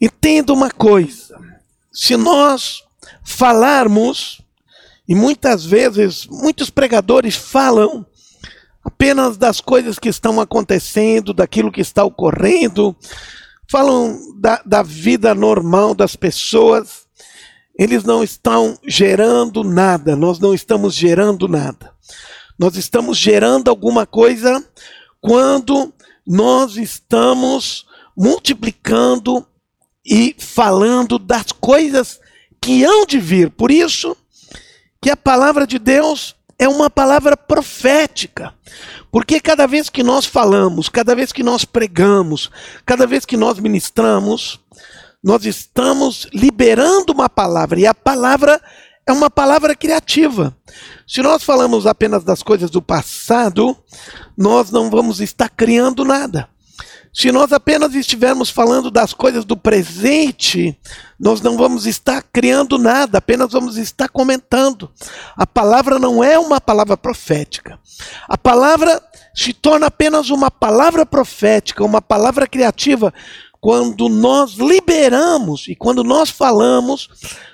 Entenda uma coisa: se nós falarmos, e muitas vezes muitos pregadores falam apenas das coisas que estão acontecendo, daquilo que está ocorrendo, falam da, da vida normal das pessoas, eles não estão gerando nada, nós não estamos gerando nada. Nós estamos gerando alguma coisa quando nós estamos multiplicando e falando das coisas que hão de vir. Por isso que a palavra de Deus é uma palavra profética. Porque cada vez que nós falamos, cada vez que nós pregamos, cada vez que nós ministramos, nós estamos liberando uma palavra. E a palavra é uma palavra criativa. Se nós falamos apenas das coisas do passado, nós não vamos estar criando nada. Se nós apenas estivermos falando das coisas do presente, nós não vamos estar criando nada, apenas vamos estar comentando. A palavra não é uma palavra profética. A palavra se torna apenas uma palavra profética, uma palavra criativa, quando nós liberamos e quando nós falamos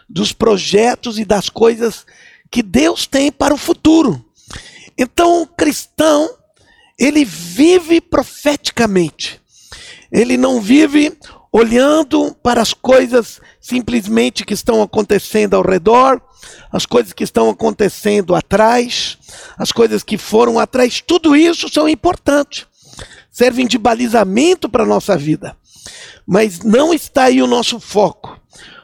dos projetos e das coisas que Deus tem para o futuro. Então, o cristão, ele vive profeticamente. Ele não vive olhando para as coisas simplesmente que estão acontecendo ao redor, as coisas que estão acontecendo atrás, as coisas que foram atrás, tudo isso são importantes. Servem de balizamento para a nossa vida. Mas não está aí o nosso foco.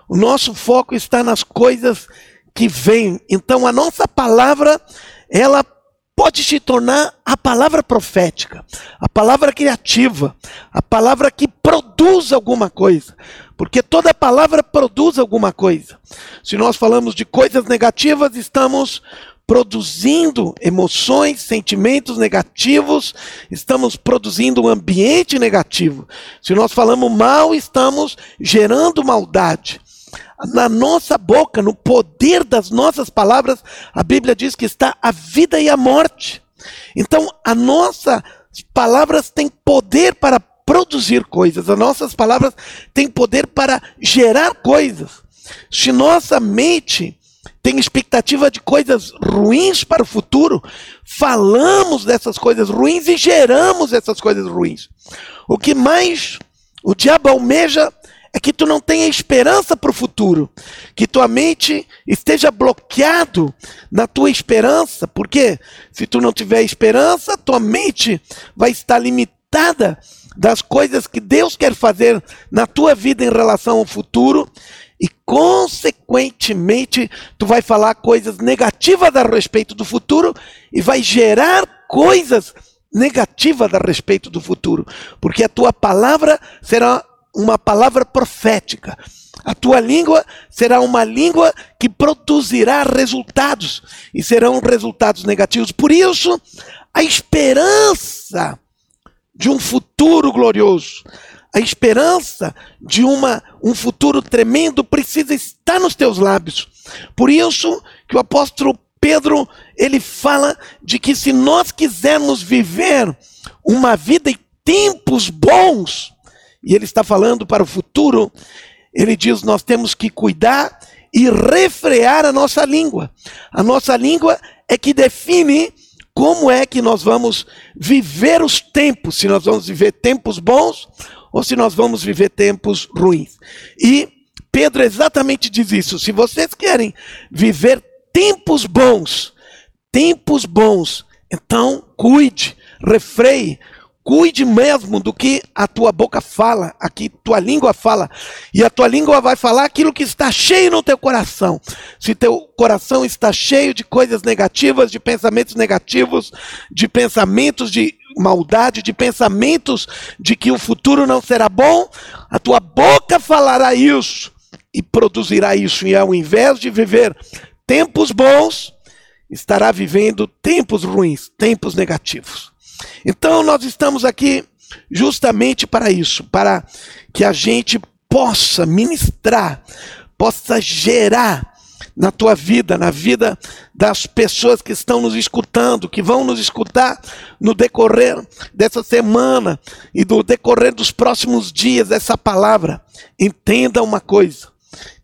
O nosso foco está nas coisas que vêm. Então a nossa palavra, ela pode se tornar a palavra profética, a palavra criativa, a palavra que produz alguma coisa. Porque toda palavra produz alguma coisa. Se nós falamos de coisas negativas, estamos produzindo emoções, sentimentos negativos, estamos produzindo um ambiente negativo. Se nós falamos mal, estamos gerando maldade na nossa boca, no poder das nossas palavras, a Bíblia diz que está a vida e a morte. Então, as nossas palavras têm poder para produzir coisas, as nossas palavras têm poder para gerar coisas. Se nossa mente tem expectativa de coisas ruins para o futuro, falamos dessas coisas ruins e geramos essas coisas ruins. O que mais o diabo almeja é que tu não tenha esperança para o futuro, que tua mente esteja bloqueado na tua esperança, porque se tu não tiver esperança, tua mente vai estar limitada das coisas que Deus quer fazer na tua vida em relação ao futuro. E consequentemente tu vai falar coisas negativas a respeito do futuro e vai gerar coisas negativas a respeito do futuro, porque a tua palavra será uma palavra profética. A tua língua será uma língua que produzirá resultados e serão resultados negativos. Por isso, a esperança de um futuro glorioso, a esperança de uma, um futuro tremendo precisa estar nos teus lábios. Por isso que o apóstolo Pedro, ele fala de que se nós quisermos viver uma vida em tempos bons, e ele está falando para o futuro, ele diz: nós temos que cuidar e refrear a nossa língua. A nossa língua é que define como é que nós vamos viver os tempos, se nós vamos viver tempos bons ou se nós vamos viver tempos ruins. E Pedro exatamente diz isso: se vocês querem viver tempos bons, tempos bons, então cuide, refreie, Cuide mesmo do que a tua boca fala, aqui tua língua fala. E a tua língua vai falar aquilo que está cheio no teu coração. Se teu coração está cheio de coisas negativas, de pensamentos negativos, de pensamentos de maldade, de pensamentos de que o futuro não será bom, a tua boca falará isso e produzirá isso. E ao invés de viver tempos bons, estará vivendo tempos ruins, tempos negativos. Então nós estamos aqui justamente para isso, para que a gente possa ministrar, possa gerar na tua vida, na vida das pessoas que estão nos escutando, que vão nos escutar no decorrer dessa semana e do decorrer dos próximos dias dessa palavra. Entenda uma coisa.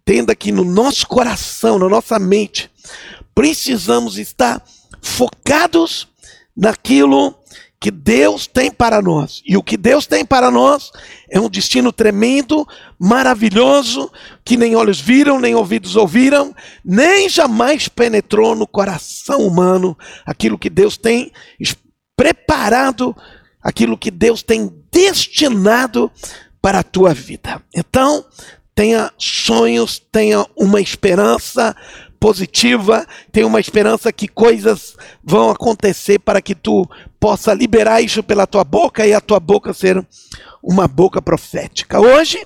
Entenda que no nosso coração, na nossa mente, precisamos estar focados naquilo que Deus tem para nós. E o que Deus tem para nós é um destino tremendo, maravilhoso, que nem olhos viram, nem ouvidos ouviram, nem jamais penetrou no coração humano aquilo que Deus tem preparado, aquilo que Deus tem destinado para a tua vida. Então, tenha sonhos, tenha uma esperança, positiva, tem uma esperança que coisas vão acontecer para que tu possa liberar isso pela tua boca e a tua boca ser uma boca profética. Hoje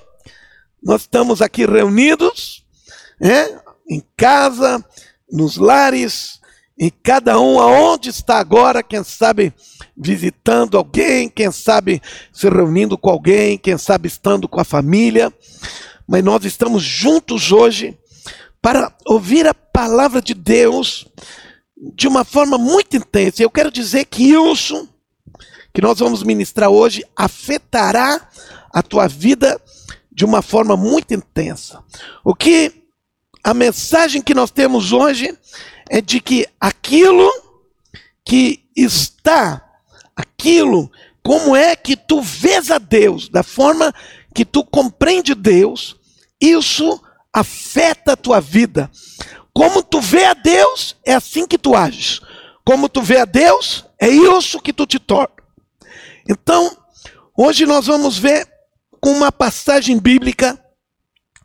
nós estamos aqui reunidos, né, em casa, nos lares, e cada um aonde está agora, quem sabe visitando alguém, quem sabe se reunindo com alguém, quem sabe estando com a família, mas nós estamos juntos hoje para ouvir a palavra de Deus de uma forma muito intensa. Eu quero dizer que isso que nós vamos ministrar hoje afetará a tua vida de uma forma muito intensa. O que a mensagem que nós temos hoje é de que aquilo que está, aquilo, como é que tu vês a Deus, da forma que tu compreende Deus, isso afeta a tua vida. Como tu vê a Deus, é assim que tu ages. Como tu vê a Deus, é isso que tu te torna. Então, hoje nós vamos ver com uma passagem bíblica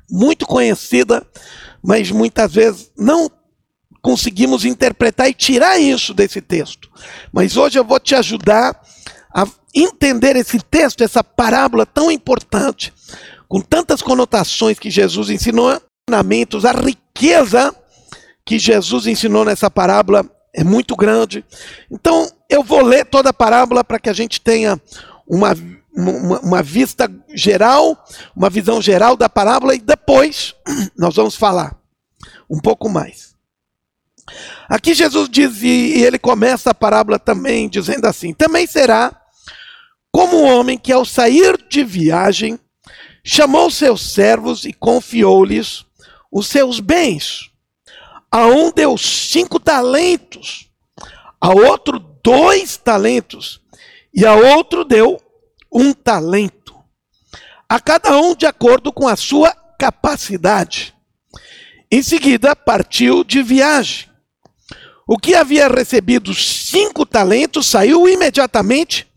muito conhecida, mas muitas vezes não conseguimos interpretar e tirar isso desse texto. Mas hoje eu vou te ajudar a entender esse texto, essa parábola tão importante, com tantas conotações que Jesus ensinou, ensinamentos, a riqueza que Jesus ensinou nessa parábola é muito grande. Então, eu vou ler toda a parábola para que a gente tenha uma, uma, uma, vista geral, uma visão geral da parábola e depois nós vamos falar um pouco mais. Aqui Jesus diz, e ele começa a parábola também dizendo assim: também será como um homem que ao sair de viagem chamou seus servos e confiou-lhes os seus bens. A um deu cinco talentos, a outro dois talentos, e a outro deu um talento. A cada um de acordo com a sua capacidade. Em seguida, partiu de viagem. O que havia recebido cinco talentos saiu imediatamente,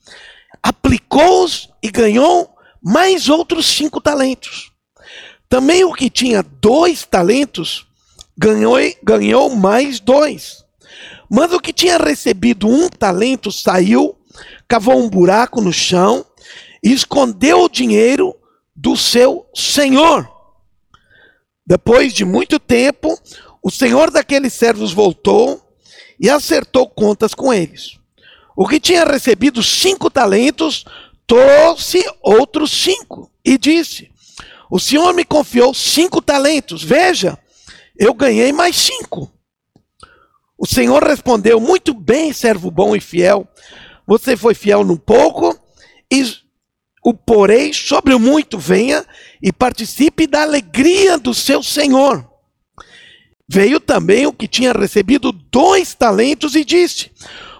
aplicou-os e ganhou mais outros cinco talentos. Também o que tinha dois talentos ganhou, ganhou mais dois. Mas o que tinha recebido um talento saiu, cavou um buraco no chão e escondeu o dinheiro do seu senhor. Depois de muito tempo, o senhor daqueles servos voltou e acertou contas com eles. O que tinha recebido cinco talentos trouxe outros cinco e disse: O senhor me confiou cinco talentos, veja, eu ganhei mais cinco. O senhor respondeu: Muito bem, servo bom e fiel. Você foi fiel no pouco, e o porei sobre o muito. Venha e participe da alegria do seu senhor. Veio também o que tinha recebido dois talentos e disse: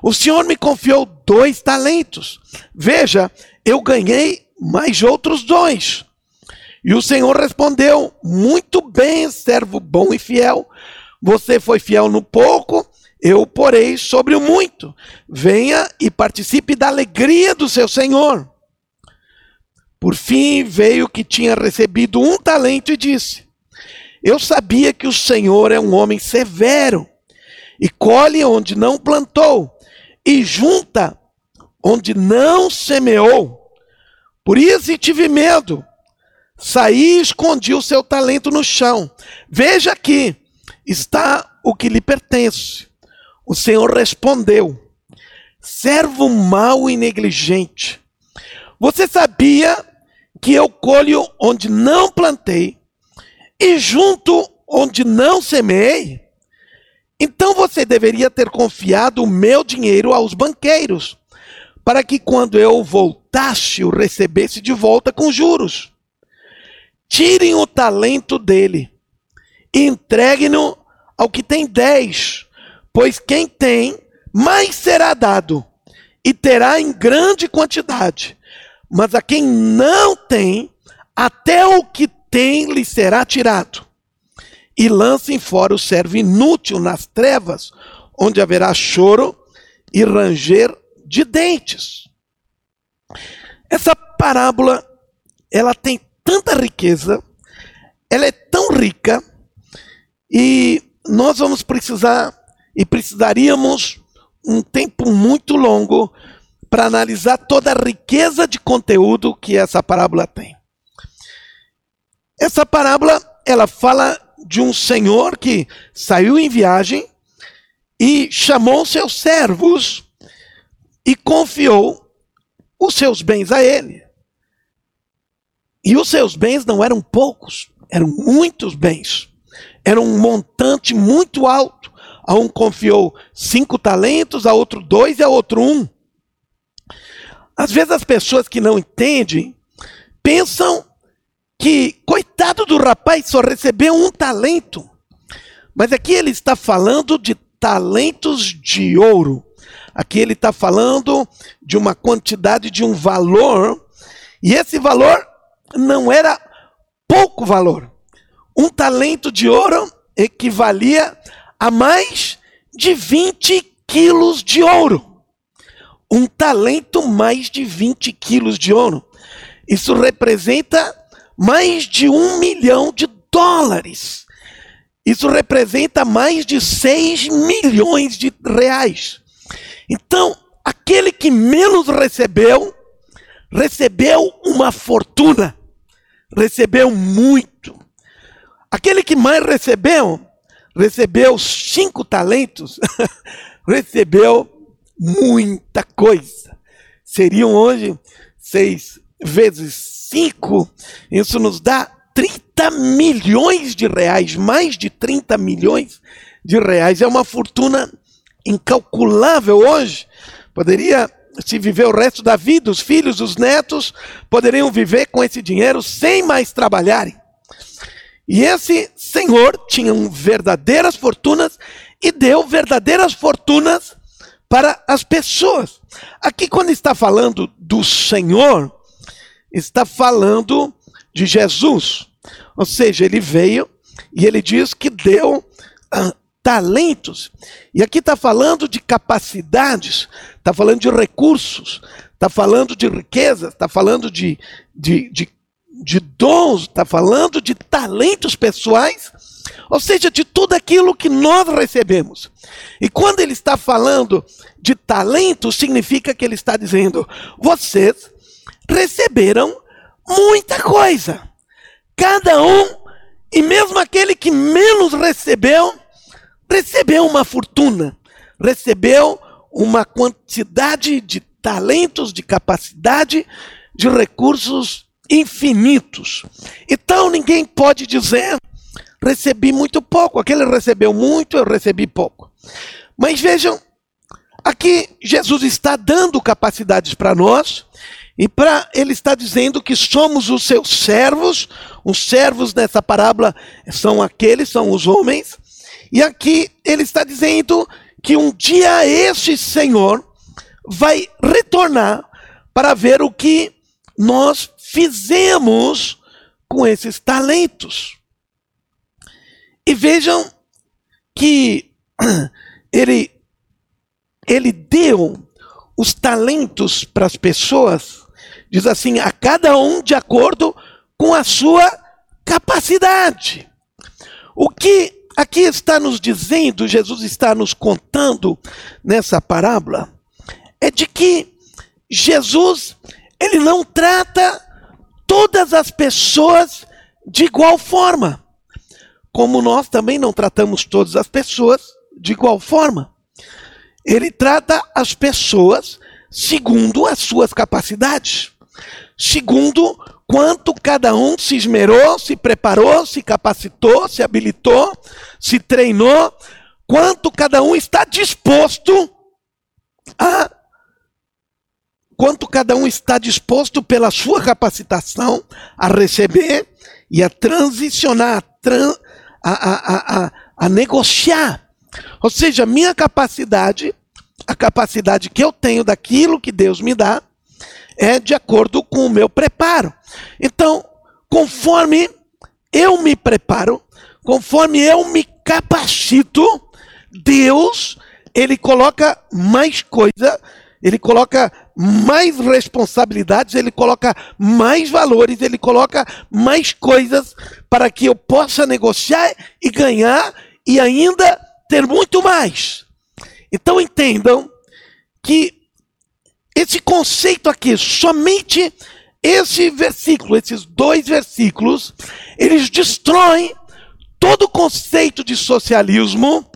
O senhor me confiou dois talentos. Veja, eu ganhei mais outros dois. E o Senhor respondeu: Muito bem, servo bom e fiel. Você foi fiel no pouco, eu porei sobre o muito. Venha e participe da alegria do seu Senhor. Por fim veio que tinha recebido um talento e disse: Eu sabia que o Senhor é um homem severo e colhe onde não plantou e junta onde não semeou. Por isso tive medo. Saí e escondi o seu talento no chão. Veja aqui, está o que lhe pertence. O Senhor respondeu: servo mau e negligente. Você sabia que eu colho onde não plantei e junto onde não semeei, então você deveria ter confiado o meu dinheiro aos banqueiros, para que quando eu voltasse o recebesse de volta com juros. Tirem o talento dele e entreguem-no ao que tem dez, pois quem tem, mais será dado, e terá em grande quantidade. Mas a quem não tem, até o que tem lhe será tirado. E lancem fora o servo inútil nas trevas, onde haverá choro e ranger de dentes. Essa parábola, ela tem tanta riqueza, ela é tão rica, e nós vamos precisar, e precisaríamos um tempo muito longo para analisar toda a riqueza de conteúdo que essa parábola tem. Essa parábola, ela fala de um senhor que saiu em viagem e chamou seus servos e confiou os seus bens a ele. E os seus bens não eram poucos, eram muitos bens. Era um montante muito alto. A um confiou cinco talentos, a outro dois e a outro um. Às vezes as pessoas que não entendem pensam que, coitado do rapaz, só recebeu um talento. Mas aqui ele está falando de talentos de ouro. Aqui ele está falando de uma quantidade, de um valor, e esse valor não era pouco valor. Um talento de ouro equivalia a mais de 20 quilos de ouro. Um talento mais de 20 quilos de ouro. Isso representa mais de um milhão de dólares. Isso representa mais de 6 milhões de reais. Então, aquele que menos recebeu, recebeu uma fortuna, recebeu muito. Aquele que mais recebeu, recebeu cinco talentos, recebeu muita coisa. Seriam hoje seis vezes cinco, isso nos dá 30 milhões de reais, mais de 30 milhões de reais. É uma fortuna incalculável hoje. Poderia se viver o resto da vida, os filhos, os netos poderiam viver com esse dinheiro sem mais trabalharem. E esse senhor tinha verdadeiras fortunas e deu verdadeiras fortunas para as pessoas. Aqui, quando está falando do Senhor, está falando de Jesus. Ou seja, ele veio e ele diz que deu ah, talentos. E aqui está falando de capacidades, está falando de recursos, está falando de riquezas, está falando de, de, de, de dons, está falando de talentos pessoais, ou seja, de tudo aquilo que nós recebemos. E quando ele está falando de talento, significa que ele está dizendo: vocês receberam muita coisa. Cada um, e mesmo aquele que menos recebeu, recebeu uma fortuna, recebeu uma quantidade de talentos, de capacidade, de recursos infinitos. Então ninguém pode dizer recebi muito pouco, aquele recebeu muito, eu recebi pouco. Mas vejam, aqui Jesus está dando capacidades para nós, e para ele está dizendo que somos os seus servos. Os servos nessa parábola são aqueles, são os homens e aqui ele está dizendo que um dia esse Senhor vai retornar para ver o que nós fizemos com esses talentos. E vejam que ele, ele deu os talentos para as pessoas, diz assim, a cada um de acordo com a sua capacidade. O que aqui está nos dizendo, Jesus está nos contando nessa parábola, é de que Jesus, ele não trata todas as pessoas de igual forma, como nós também não tratamos todas as pessoas de igual forma. Ele trata as pessoas segundo as suas capacidades, segundo quanto cada um se esmerou, se preparou, se capacitou, se habilitou, se treinou, quanto cada um está disposto a quanto cada um está disposto pela sua capacitação a receber e a transicionar, a, a, a, a, negociar. Ou seja, minha capacidade, a capacidade que eu tenho daquilo que Deus me dá, é de acordo com o meu preparo. Então, conforme eu me preparo, conforme eu me capacito, Deus, ele coloca mais coisa, ele coloca mais responsabilidades, ele coloca mais valores, ele coloca mais coisas para que eu possa negociar e ganhar e ainda ter muito mais. Então entendam que esse conceito aqui, somente esse versículo, esses dois versículos, eles destroem todo o conceito de socialismo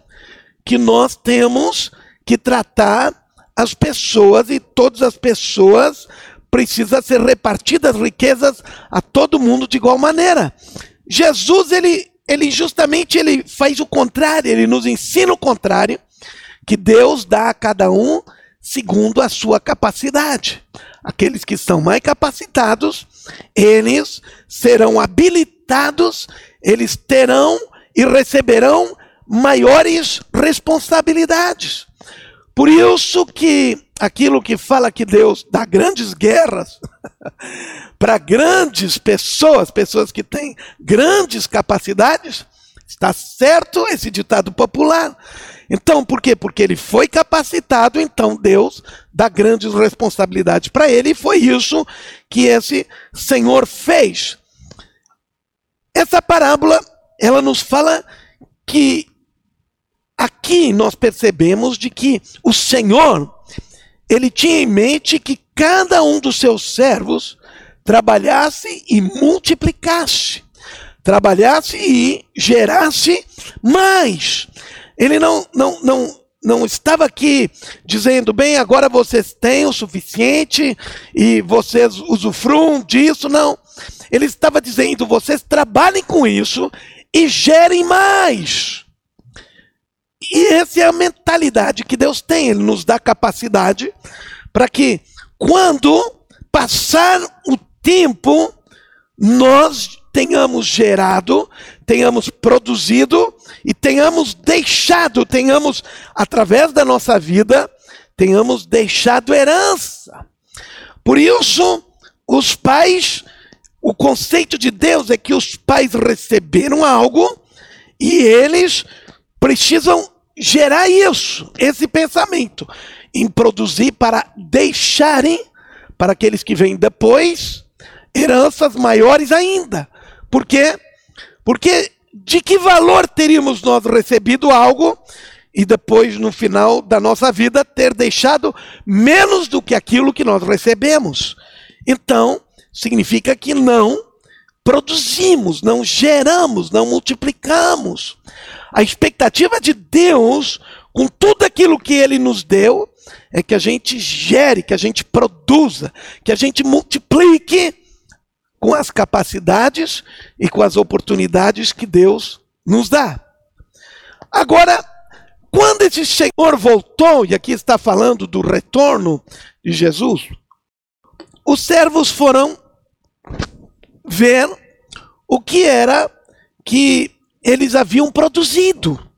que nós temos que tratar as pessoas e todas as pessoas precisam ser repartidas riquezas a todo mundo de igual maneira. Jesus ele ele justamente ele faz o contrário, ele nos ensina o contrário, que Deus dá a cada um segundo a sua capacidade. Aqueles que são mais capacitados, eles serão habilitados, eles terão e receberão maiores responsabilidades. Por isso que aquilo que fala que Deus dá grandes guerras para grandes pessoas, pessoas que têm grandes capacidades, está certo esse ditado popular. Então, por quê? Porque ele foi capacitado, então Deus dá grandes responsabilidades para ele, e foi isso que esse Senhor fez. Essa parábola, ela nos fala que aqui nós percebemos de que o Senhor, ele tinha em mente que cada um dos seus servos trabalhasse e multiplicasse, trabalhasse e gerasse mais. Ele não, não, não, não estava aqui dizendo, bem, agora vocês têm o suficiente e vocês usufruam disso, não. Ele estava dizendo, vocês trabalhem com isso e gerem mais. E essa é a mentalidade que Deus tem, Ele nos dá capacidade para que, quando passar o tempo, nós tenhamos gerado, tenhamos produzido e tenhamos deixado, tenhamos, através da nossa vida, tenhamos deixado herança. Por isso, os pais, o conceito de Deus é que os pais receberam algo e eles precisam gerar isso, esse pensamento, em produzir para deixarem para aqueles que vêm depois heranças maiores ainda. Por quê? Porque de que valor teríamos nós recebido algo e depois, no final da nossa vida, ter deixado menos do que aquilo que nós recebemos? Então, significa que não produzimos, não geramos, não multiplicamos. A expectativa de Deus, com tudo aquilo que Ele nos deu, é que a gente gere, que a gente produza, que a gente multiplique com as capacidades e com as oportunidades que Deus nos dá. Agora, quando esse Senhor voltou, e aqui está falando do retorno de Jesus, os servos foram ver o que era que eles haviam produzido.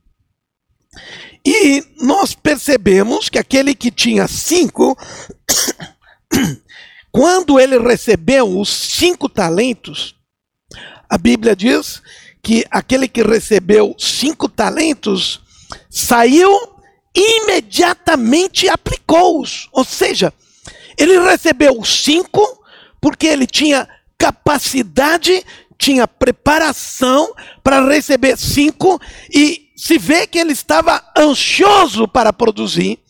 E nós percebemos que aquele que tinha cinco, quando ele recebeu os cinco talentos, a Bíblia diz que aquele que recebeu cinco talentos saiu imediatamente aplicou-os. Ou seja, ele recebeu os cinco porque ele tinha capacidade tinha preparação para receber cinco e se vê que ele estava ansioso para produzir,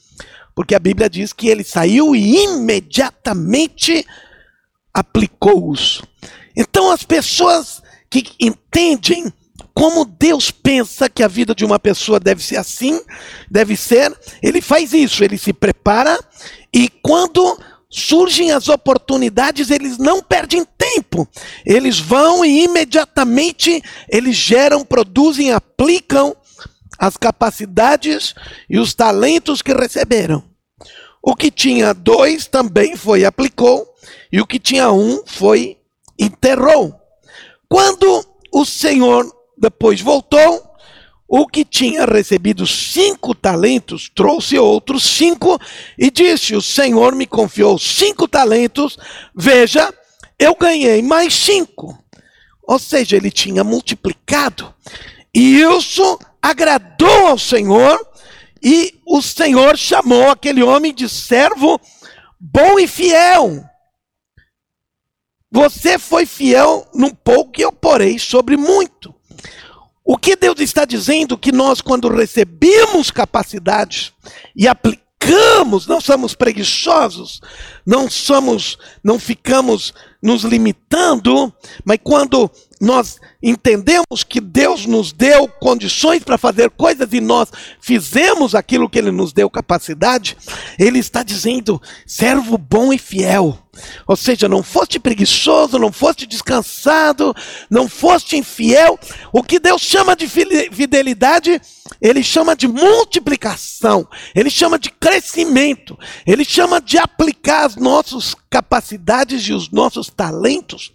porque a Bíblia diz que ele saiu e imediatamente aplicou-os. Então as pessoas que entendem como Deus pensa que a vida de uma pessoa deve ser assim, deve ser, ele faz isso, ele se prepara e quando surgem as oportunidades, eles não perdem tempo. Eles vão e imediatamente eles geram, produzem, aplicam as capacidades e os talentos que receberam. O que tinha dois também foi aplicou, e o que tinha um foi enterrou. Quando o Senhor depois voltou, o que tinha recebido cinco talentos trouxe outros cinco e disse: O Senhor me confiou cinco talentos, veja, eu ganhei mais cinco. Ou seja, ele tinha multiplicado. E isso agradou ao Senhor, e o Senhor chamou aquele homem de servo bom e fiel. Você foi fiel num pouco e eu porei sobre muito. O que Deus está dizendo que nós, quando recebemos capacidades e aplicamos, não somos preguiçosos, não somos, não ficamos nos limitando, mas quando nós entendemos que Deus nos deu condições para fazer coisas e nós fizemos aquilo que Ele nos deu capacidade, Ele está dizendo, servo bom e fiel. Ou seja, não foste preguiçoso, não foste descansado, não foste infiel. O que Deus chama de fidelidade, Ele chama de multiplicação, Ele chama de crescimento, Ele chama de aplicar as nossas capacidades e os nossos talentos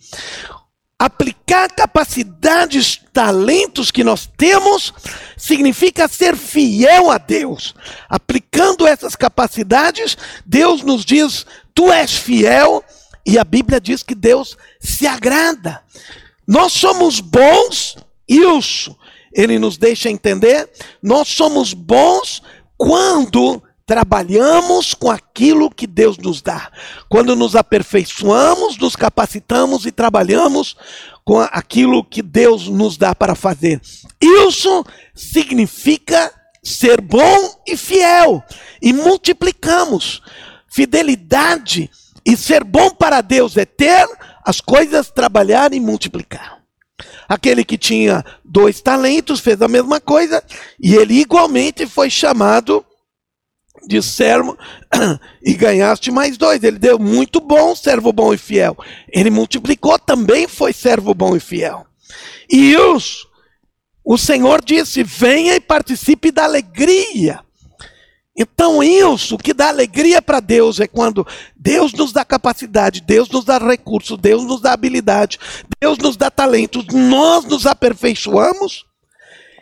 aplicar capacidades, talentos que nós temos, significa ser fiel a Deus. Aplicando essas capacidades, Deus nos diz: Tu és fiel, e a Bíblia diz que Deus se agrada. Nós somos bons, isso ele nos deixa entender, nós somos bons quando trabalhamos com aquilo que Deus nos dá. Quando nos aperfeiçoamos, nos capacitamos e trabalhamos com aquilo que Deus nos dá para fazer. Isso significa ser bom e fiel. E multiplicamos. Fidelidade e ser bom para Deus é ter as coisas, trabalhar e multiplicar. Aquele que tinha dois talentos fez a mesma coisa e ele igualmente foi chamado de servo e ganhaste mais dois. Ele deu muito bom, servo bom e fiel. Ele multiplicou, também foi servo bom e fiel. E os, o Senhor disse: venha e participe da alegria. Então, isso, que dá alegria para Deus é quando Deus nos dá capacidade, Deus nos dá recursos, Deus nos dá habilidade, Deus nos dá talentos, nós nos aperfeiçoamos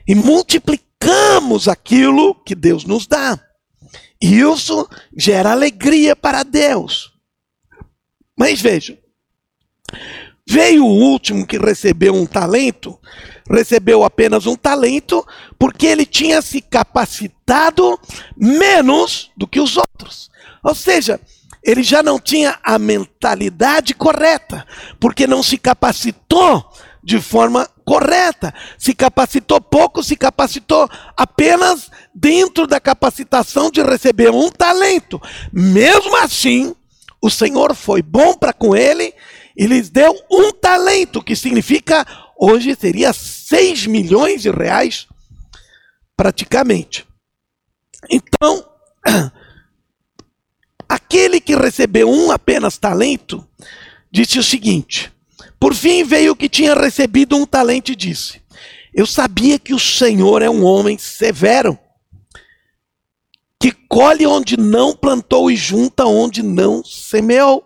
e multiplicamos aquilo que Deus nos dá. Isso gera alegria para Deus. Mas vejam, veio o último que recebeu um talento, recebeu apenas um talento, porque ele tinha se capacitado menos do que os outros. Ou seja, ele já não tinha a mentalidade correta, porque não se capacitou de forma correta. Se capacitou pouco, se capacitou apenas dentro da capacitação de receber um talento. Mesmo assim, o Senhor foi bom para com ele e lhes deu um talento, que significa hoje seria 6 milhões de reais, praticamente. Então, aquele que recebeu um apenas talento, disse o seguinte: por fim veio o que tinha recebido um talento e disse: Eu sabia que o Senhor é um homem severo, que colhe onde não plantou e junta onde não semeou.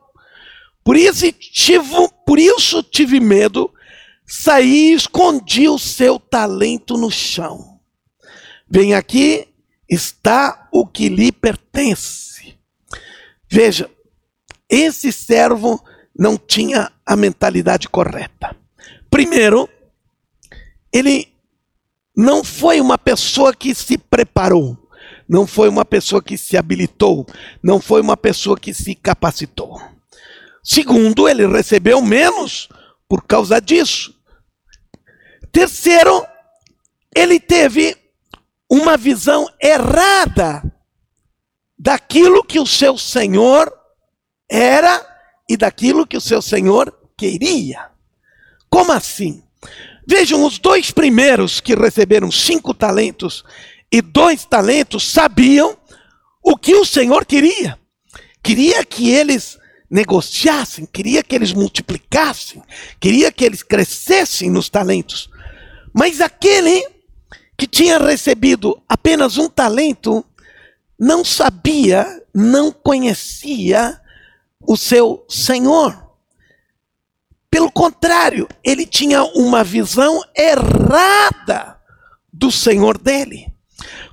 Por isso tive, por isso tive medo, saí e escondi o seu talento no chão. Vem aqui, está o que lhe pertence. Veja, esse servo não tinha a mentalidade correta. Primeiro, ele não foi uma pessoa que se preparou, não foi uma pessoa que se habilitou, não foi uma pessoa que se capacitou. Segundo, ele recebeu menos por causa disso. Terceiro, ele teve uma visão errada daquilo que o seu Senhor era e daquilo que o seu senhor queria. Como assim? Vejam, os dois primeiros que receberam cinco talentos e dois talentos sabiam o que o Senhor queria. Queria que eles negociassem, queria que eles multiplicassem, queria que eles crescessem nos talentos. Mas aquele que tinha recebido apenas um talento não sabia, não conhecia o seu Senhor. Pelo contrário, ele tinha uma visão errada do Senhor dele.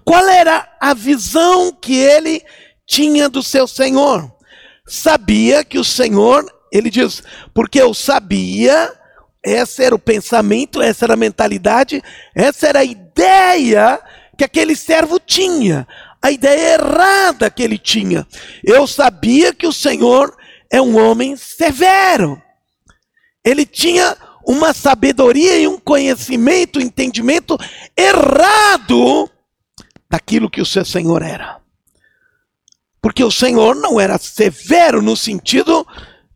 Qual era a visão que ele tinha do seu Senhor? Sabia que o Senhor, ele diz, porque eu sabia, esse era o pensamento, essa era a mentalidade, essa era a ideia que aquele servo tinha, a ideia errada que ele tinha. Eu sabia que o Senhor é um homem severo. Ele tinha uma sabedoria e um conhecimento, um entendimento errado daquilo que o seu Senhor era. Porque o Senhor não era severo no sentido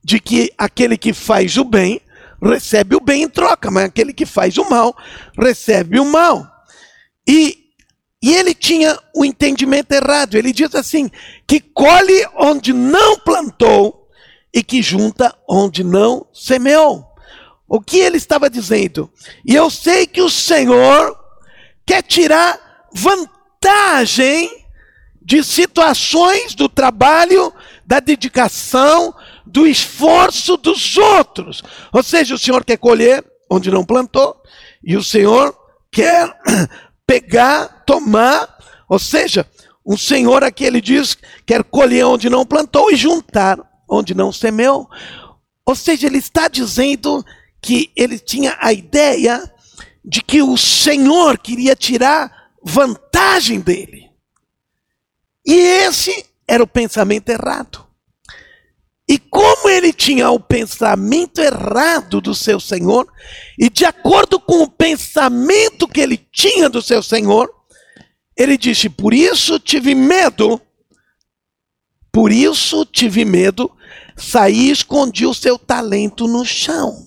de que aquele que faz o bem recebe o bem em troca, mas aquele que faz o mal recebe o mal. E, e ele tinha o entendimento errado. Ele diz assim: que colhe onde não plantou e que junta onde não semeou. O que ele estava dizendo? E eu sei que o Senhor quer tirar vantagem de situações do trabalho, da dedicação, do esforço dos outros. Ou seja, o Senhor quer colher onde não plantou, e o Senhor quer pegar, tomar, ou seja, o Senhor aqui ele diz quer colher onde não plantou e juntar onde não semeou. Ou seja, ele está dizendo que ele tinha a ideia de que o Senhor queria tirar vantagem dele. E esse era o pensamento errado. E como ele tinha o pensamento errado do seu Senhor, e de acordo com o pensamento que ele tinha do seu Senhor, ele disse: Por isso tive medo, por isso tive medo saí e escondi o seu talento no chão.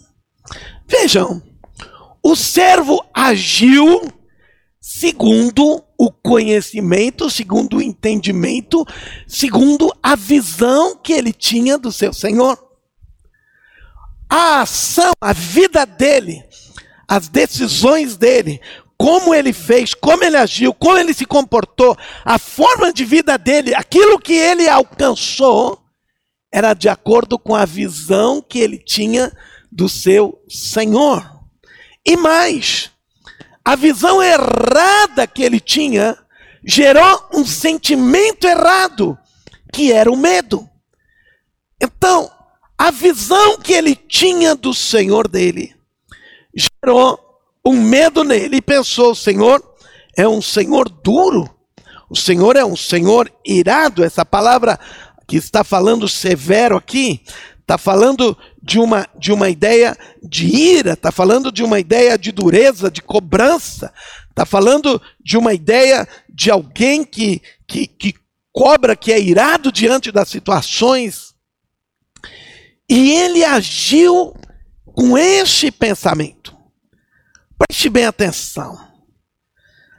Vejam, o servo agiu segundo o conhecimento, segundo o entendimento, segundo a visão que ele tinha do seu Senhor. A ação, a vida dele, as decisões dele, como ele fez, como ele agiu, como ele se comportou, a forma de vida dele, aquilo que ele alcançou, era de acordo com a visão que ele tinha do seu Senhor. E mais, a visão errada que ele tinha gerou um sentimento errado, que era o medo. Então, a visão que ele tinha do Senhor dele gerou um medo nele e pensou: o Senhor é um Senhor duro, o Senhor é um Senhor irado. Essa palavra que está falando severo aqui, está falando de uma, de uma ideia de ira, está falando de uma ideia de dureza, de cobrança, está falando de uma ideia de alguém que, que, que cobra, que é irado diante das situações. E ele agiu com este pensamento. Preste bem atenção.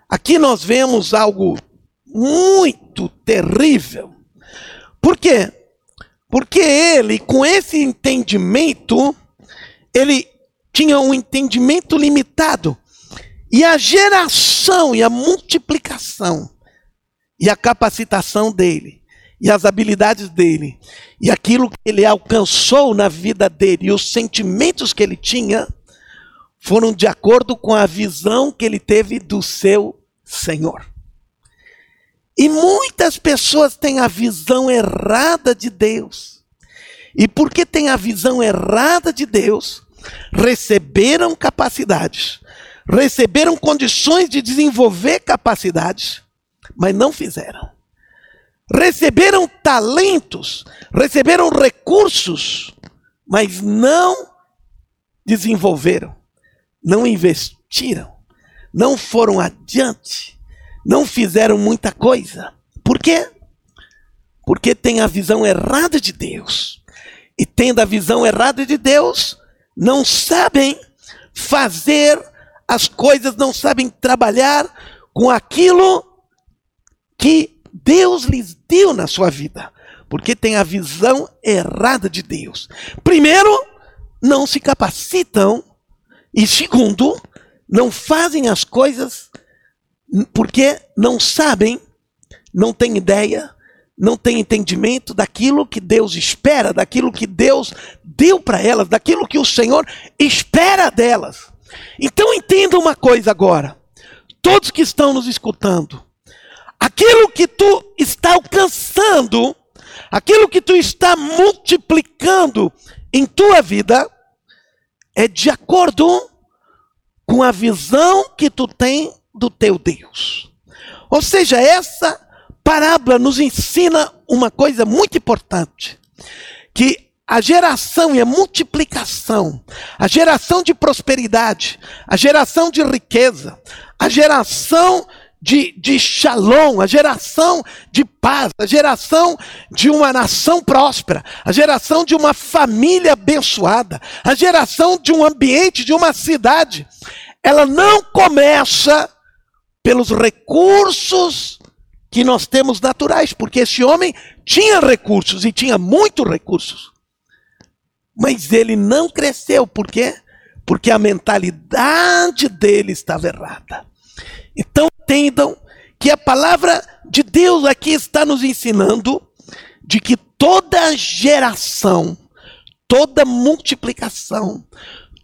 Aqui nós vemos algo muito terrível por quê? Porque ele, com esse entendimento, ele tinha um entendimento limitado. E a geração e a multiplicação e a capacitação dele e as habilidades dele e aquilo que ele alcançou na vida dele e os sentimentos que ele tinha foram de acordo com a visão que ele teve do seu Senhor. E muitas pessoas têm a visão errada de Deus. E porque têm a visão errada de Deus, receberam capacidades, receberam condições de desenvolver capacidades, mas não fizeram. Receberam talentos, receberam recursos, mas não desenvolveram, não investiram, não foram adiante não fizeram muita coisa. Por quê? Porque tem a visão errada de Deus. E tendo a visão errada de Deus, não sabem fazer as coisas, não sabem trabalhar com aquilo que Deus lhes deu na sua vida. Porque tem a visão errada de Deus. Primeiro, não se capacitam. E segundo, não fazem as coisas porque não sabem, não têm ideia, não têm entendimento daquilo que Deus espera, daquilo que Deus deu para elas, daquilo que o Senhor espera delas. Então entenda uma coisa agora, todos que estão nos escutando, aquilo que tu está alcançando, aquilo que tu está multiplicando em tua vida, é de acordo com a visão que tu tem do teu Deus. Ou seja, essa parábola nos ensina uma coisa muito importante, que a geração e a multiplicação, a geração de prosperidade, a geração de riqueza, a geração de, de shalom, a geração de paz, a geração de uma nação próspera, a geração de uma família abençoada, a geração de um ambiente, de uma cidade, ela não começa pelos recursos que nós temos naturais, porque esse homem tinha recursos e tinha muitos recursos. Mas ele não cresceu, por quê? Porque a mentalidade dele estava errada. Então entendam que a palavra de Deus aqui está nos ensinando de que toda geração, toda multiplicação,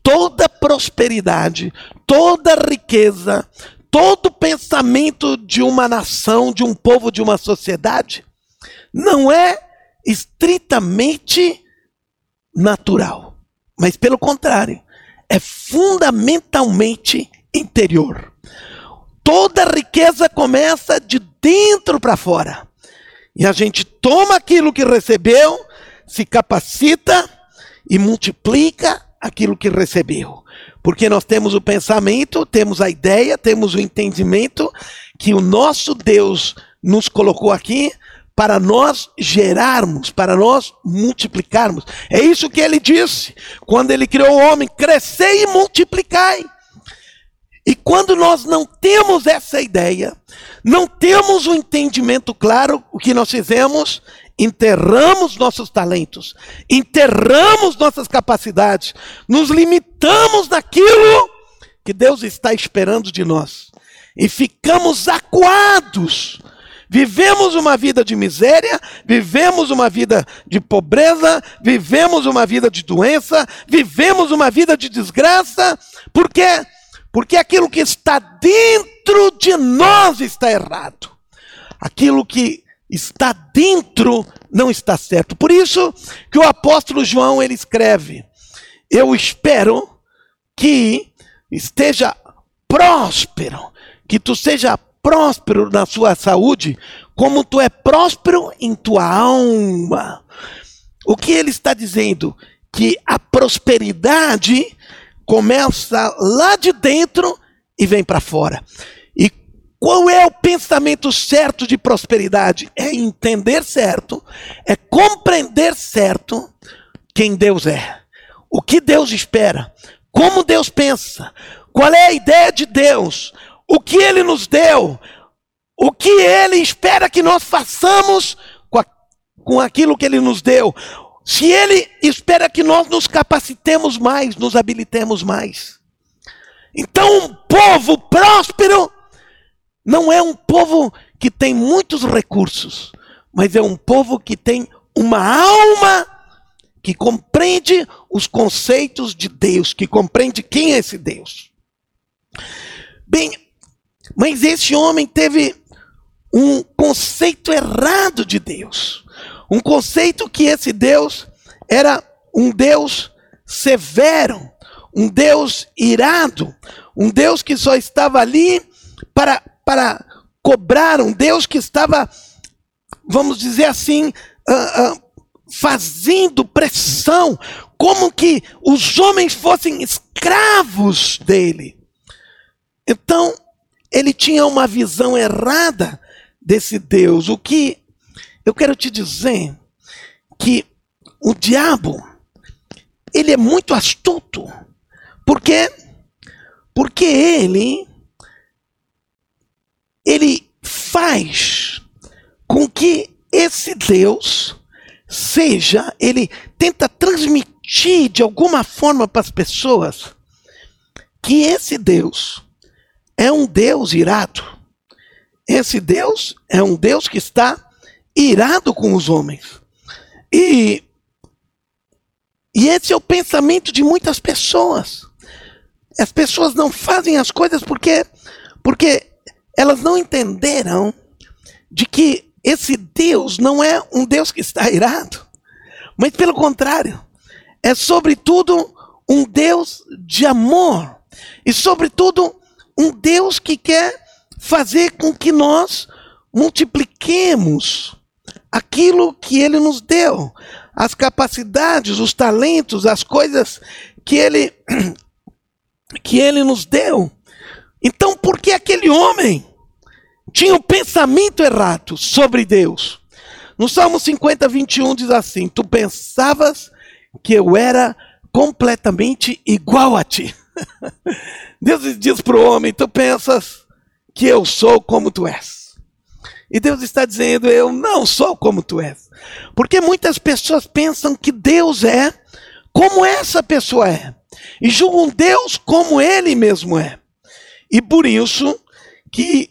toda prosperidade, toda riqueza, todo pensamento de uma nação, de um povo, de uma sociedade, não é estritamente natural, mas pelo contrário, é fundamentalmente interior. Toda riqueza começa de dentro para fora. E a gente toma aquilo que recebeu, se capacita e multiplica aquilo que recebeu. Porque nós temos o pensamento, temos a ideia, temos o entendimento que o nosso Deus nos colocou aqui para nós gerarmos, para nós multiplicarmos. É isso que ele disse quando ele criou o homem: crescei e multiplicai. E quando nós não temos essa ideia, não temos o um entendimento claro, o que nós fizemos? Enterramos nossos talentos, enterramos nossas capacidades, nos limitamos naquilo que Deus está esperando de nós e ficamos acuados. Vivemos uma vida de miséria, vivemos uma vida de pobreza, vivemos uma vida de doença, vivemos uma vida de desgraça, por quê? Porque aquilo que está dentro de nós está errado. Aquilo que está dentro não está certo. Por isso que o apóstolo João ele escreve: Eu espero que esteja próspero, que tu seja próspero na sua saúde, como tu é próspero em tua alma. O que ele está dizendo? Que a prosperidade começa lá de dentro e vem para fora. Qual é o pensamento certo de prosperidade? É entender certo, é compreender certo quem Deus é, o que Deus espera, como Deus pensa, qual é a ideia de Deus, o que Ele nos deu, o que Ele espera que nós façamos com, a, com aquilo que Ele nos deu. Se Ele espera que nós nos capacitemos mais, nos habilitemos mais. Então, um povo próspero não é um povo que tem muitos recursos, mas é um povo que tem uma alma que compreende os conceitos de Deus, que compreende quem é esse Deus. Bem, mas esse homem teve um conceito errado de Deus. Um conceito que esse Deus era um Deus severo, um Deus irado, um Deus que só estava ali para para cobrar um Deus que estava, vamos dizer assim, uh, uh, fazendo pressão, como que os homens fossem escravos dele. Então, ele tinha uma visão errada desse Deus. O que eu quero te dizer que o diabo ele é muito astuto. Por quê? Porque ele ele faz com que esse Deus seja, ele tenta transmitir de alguma forma para as pessoas que esse Deus é um Deus irado. Esse Deus é um Deus que está irado com os homens. E, e esse é o pensamento de muitas pessoas. As pessoas não fazem as coisas porque, porque elas não entenderam de que esse Deus não é um Deus que está irado, mas pelo contrário, é sobretudo um Deus de amor e sobretudo um Deus que quer fazer com que nós multipliquemos aquilo que ele nos deu, as capacidades, os talentos, as coisas que ele que ele nos deu. Então, por que aquele homem tinha um pensamento errado sobre Deus? No Salmo 50, 21 diz assim: Tu pensavas que eu era completamente igual a ti. Deus diz para o homem: Tu pensas que eu sou como tu és. E Deus está dizendo: Eu não sou como tu és. Porque muitas pessoas pensam que Deus é como essa pessoa é. E julgam Deus como ele mesmo é. E por isso que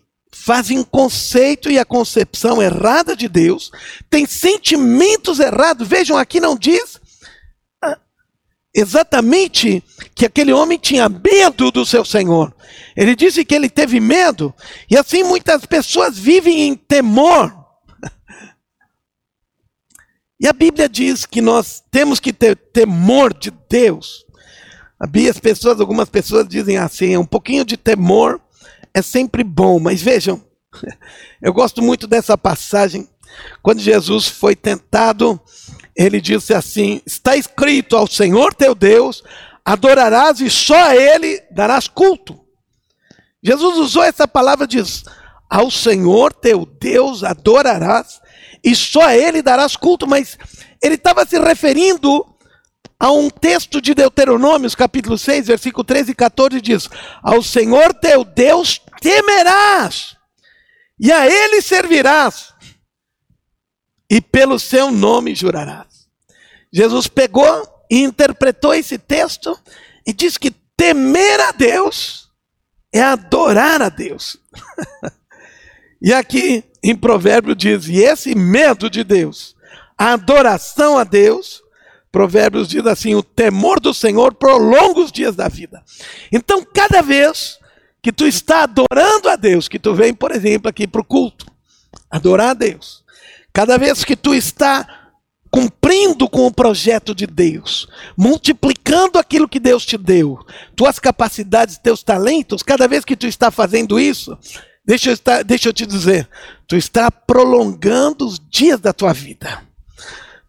fazem conceito e a concepção errada de Deus, tem sentimentos errados. Vejam, aqui não diz exatamente que aquele homem tinha medo do seu Senhor. Ele disse que ele teve medo, e assim muitas pessoas vivem em temor. E a Bíblia diz que nós temos que ter temor de Deus. As pessoas, algumas pessoas dizem assim, um pouquinho de temor é sempre bom, mas vejam, eu gosto muito dessa passagem. Quando Jesus foi tentado ele disse assim: Está escrito ao Senhor teu Deus, adorarás e só a Ele darás culto. Jesus usou essa palavra, diz: Ao Senhor teu Deus adorarás e só a Ele darás culto. Mas ele estava se referindo a um texto de Deuteronômios, capítulo 6, versículo 13 e 14, diz: Ao Senhor teu Deus temerás, e a Ele servirás, e pelo seu nome jurarás. Jesus pegou e interpretou esse texto e diz que temer a Deus é adorar a Deus. e aqui em Provérbio diz: e esse medo de Deus, a adoração a Deus, Provérbios diz assim: o temor do Senhor prolonga os dias da vida. Então, cada vez que tu está adorando a Deus, que tu vem, por exemplo, aqui para o culto, adorar a Deus, cada vez que tu está cumprindo com o projeto de Deus, multiplicando aquilo que Deus te deu, tuas capacidades, teus talentos, cada vez que tu está fazendo isso, deixa eu, estar, deixa eu te dizer, tu está prolongando os dias da tua vida.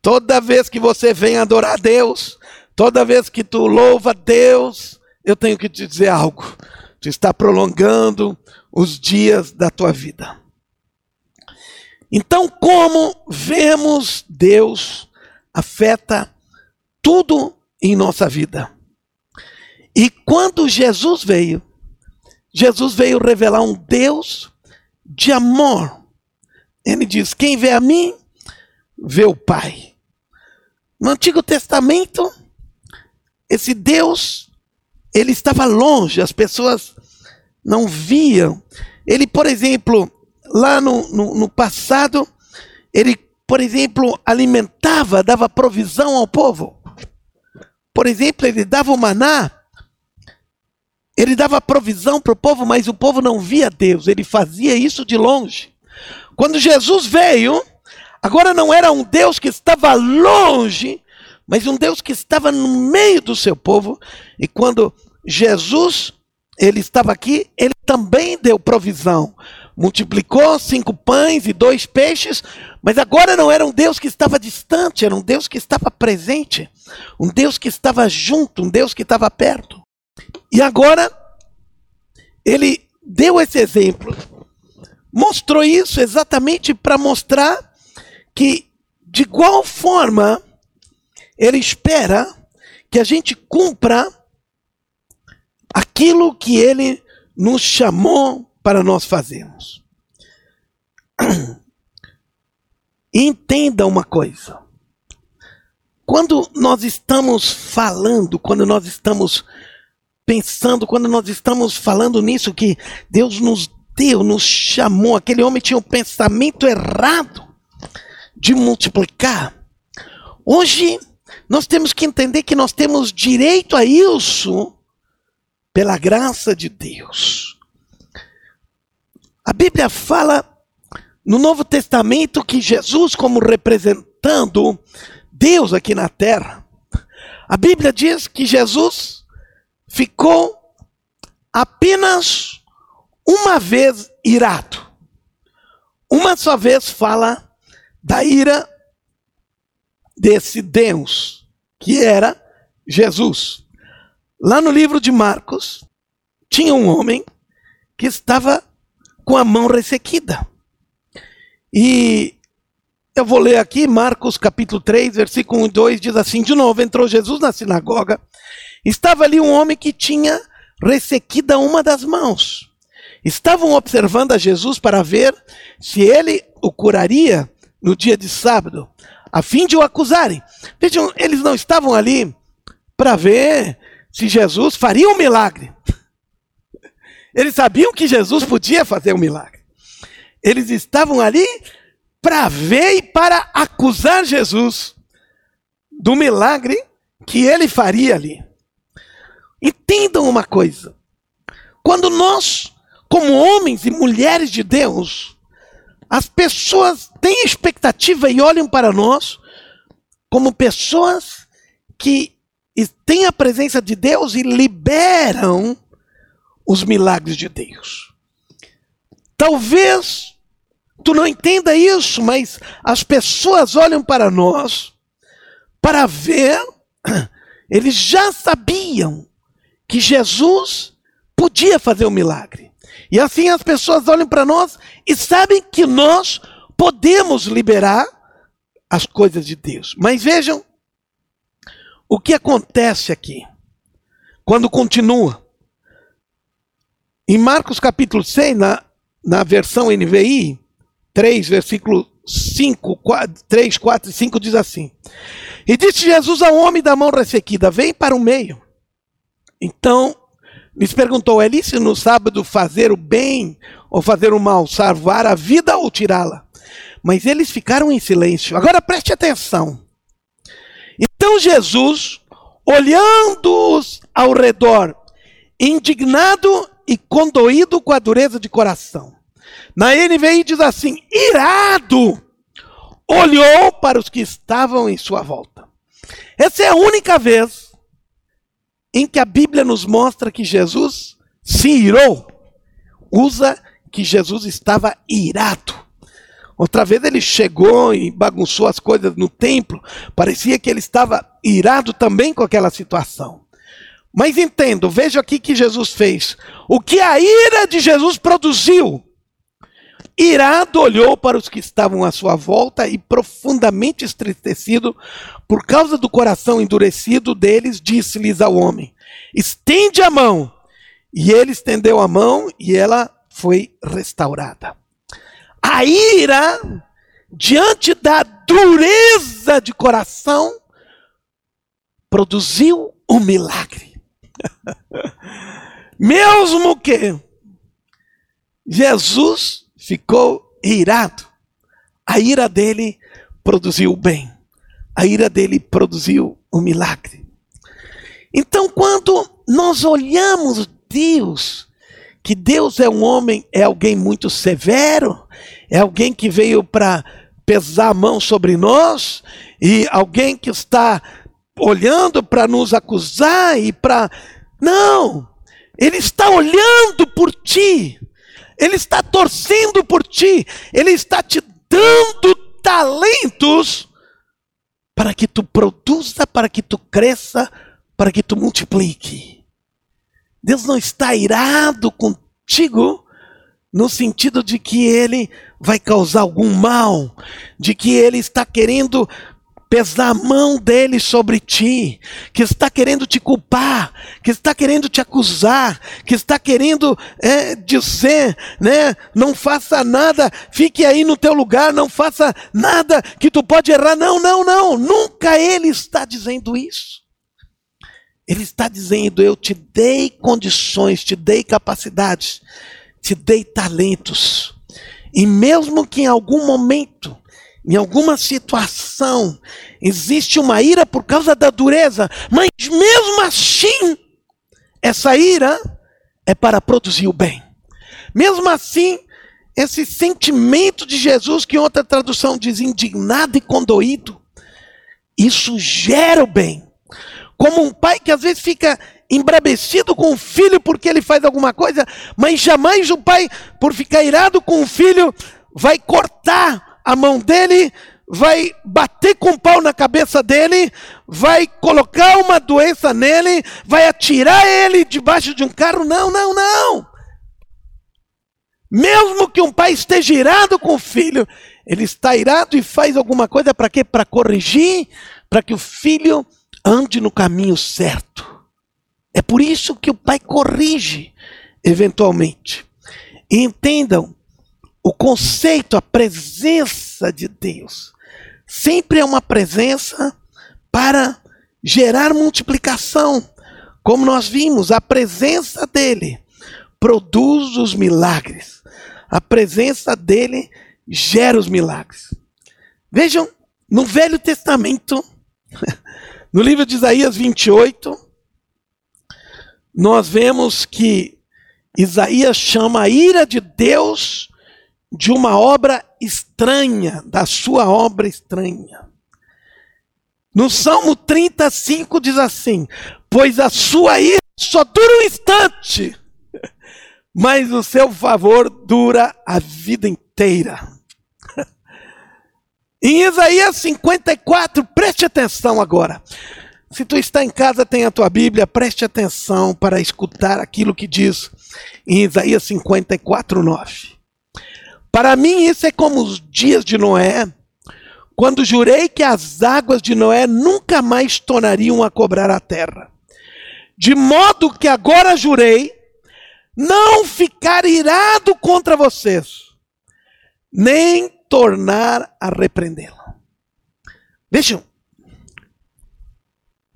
Toda vez que você vem adorar a Deus, toda vez que tu louva a Deus, eu tenho que te dizer algo. Tu está prolongando os dias da tua vida. Então, como vemos Deus afeta tudo em nossa vida. E quando Jesus veio, Jesus veio revelar um Deus de amor. Ele diz: Quem vê a mim, vê o Pai. No Antigo Testamento, esse Deus, ele estava longe, as pessoas não viam. Ele, por exemplo, lá no, no, no passado, ele, por exemplo, alimentava, dava provisão ao povo. Por exemplo, ele dava o maná, ele dava provisão para o povo, mas o povo não via Deus, ele fazia isso de longe. Quando Jesus veio, agora não era um Deus que estava longe, mas um Deus que estava no meio do seu povo. E quando Jesus ele estava aqui, ele também deu provisão multiplicou cinco pães e dois peixes, mas agora não era um Deus que estava distante, era um Deus que estava presente, um Deus que estava junto, um Deus que estava perto. E agora, ele deu esse exemplo, mostrou isso exatamente para mostrar que, de igual forma, ele espera que a gente cumpra aquilo que ele nos chamou para nós fazermos. Entenda uma coisa. quando nós estamos falando, quando nós estamos pensando, quando nós estamos falando nisso que Deus nos deu, nos chamou, aquele homem tinha um pensamento errado de multiplicar. Hoje nós temos que entender que nós temos direito a isso pela graça de Deus. A Bíblia fala no Novo Testamento que Jesus, como representando Deus aqui na terra, a Bíblia diz que Jesus ficou apenas uma vez irado. Uma só vez fala da ira desse Deus, que era Jesus. Lá no livro de Marcos, tinha um homem que estava com a mão ressequida. E eu vou ler aqui Marcos capítulo 3, versículo 1 e 2, diz assim: De novo entrou Jesus na sinagoga Estava ali um homem que tinha ressequida uma das mãos. Estavam observando a Jesus para ver se ele o curaria no dia de sábado, a fim de o acusarem. Vejam, eles não estavam ali para ver se Jesus faria um milagre. Eles sabiam que Jesus podia fazer um milagre. Eles estavam ali para ver e para acusar Jesus do milagre que ele faria ali. Entendam uma coisa. Quando nós, como homens e mulheres de Deus, as pessoas têm expectativa e olham para nós como pessoas que têm a presença de Deus e liberam os milagres de Deus. Talvez tu não entenda isso, mas as pessoas olham para nós para ver, eles já sabiam que Jesus podia fazer o um milagre. E assim as pessoas olham para nós e sabem que nós podemos liberar as coisas de Deus. Mas vejam o que acontece aqui. Quando continua. Em Marcos capítulo 6, na, na versão NVI, 3, versículo 5, 4, 3, 4 e 5 diz assim: E disse Jesus ao homem da mão ressequida: Vem para o meio. Então, lhes perguntou: é lícito no sábado fazer o bem ou fazer o mal, salvar a vida ou tirá-la? Mas eles ficaram em silêncio. Agora preste atenção. Então Jesus, olhando-os ao redor, indignado e condoído com a dureza de coração. Na NVI diz assim: irado, olhou para os que estavam em sua volta. Essa é a única vez em que a Bíblia nos mostra que Jesus se irou, usa que Jesus estava irado. Outra vez ele chegou e bagunçou as coisas no templo, parecia que ele estava irado também com aquela situação. Mas entendo, veja aqui que Jesus fez. O que a ira de Jesus produziu Irado olhou para os que estavam à sua volta e, profundamente estremecido, por causa do coração endurecido deles, disse-lhes ao homem: Estende a mão. E ele estendeu a mão e ela foi restaurada. A ira, diante da dureza de coração, produziu um milagre. Mesmo que Jesus ficou irado. A ira dele produziu o bem. A ira dele produziu o milagre. Então, quando nós olhamos Deus, que Deus é um homem, é alguém muito severo, é alguém que veio para pesar a mão sobre nós, e alguém que está olhando para nos acusar e para. Não! Ele está olhando por ti. Ele está torcendo por ti, Ele está te dando talentos para que tu produza, para que tu cresça, para que tu multiplique. Deus não está irado contigo no sentido de que ele vai causar algum mal, de que ele está querendo pesar a mão dele sobre ti, que está querendo te culpar, que está querendo te acusar, que está querendo é, dizer, né, não faça nada, fique aí no teu lugar, não faça nada que tu pode errar. Não, não, não, nunca ele está dizendo isso. Ele está dizendo: Eu te dei condições, te dei capacidades, te dei talentos. E mesmo que em algum momento em alguma situação existe uma ira por causa da dureza, mas mesmo assim, essa ira é para produzir o bem. Mesmo assim, esse sentimento de Jesus, que em outra tradução diz indignado e condoído, isso gera o bem. Como um pai que às vezes fica embrabecido com o filho porque ele faz alguma coisa, mas jamais o pai, por ficar irado com o filho, vai cortar a mão dele, vai bater com pau na cabeça dele, vai colocar uma doença nele, vai atirar ele debaixo de um carro. Não, não, não. Mesmo que um pai esteja irado com o filho, ele está irado e faz alguma coisa para quê? Para corrigir, para que o filho ande no caminho certo. É por isso que o pai corrige eventualmente. E entendam, o conceito, a presença de Deus, sempre é uma presença para gerar multiplicação. Como nós vimos, a presença dele produz os milagres. A presença dele gera os milagres. Vejam, no Velho Testamento, no livro de Isaías 28, nós vemos que Isaías chama a ira de Deus de uma obra estranha, da sua obra estranha. No Salmo 35 diz assim: Pois a sua ira só dura um instante, mas o seu favor dura a vida inteira. Em Isaías 54, preste atenção agora. Se tu está em casa, tem a tua Bíblia, preste atenção para escutar aquilo que diz em Isaías 54, 9. Para mim, isso é como os dias de Noé, quando jurei que as águas de Noé nunca mais tornariam a cobrar a terra. De modo que agora jurei não ficar irado contra vocês, nem tornar a repreendê-la. Vejam,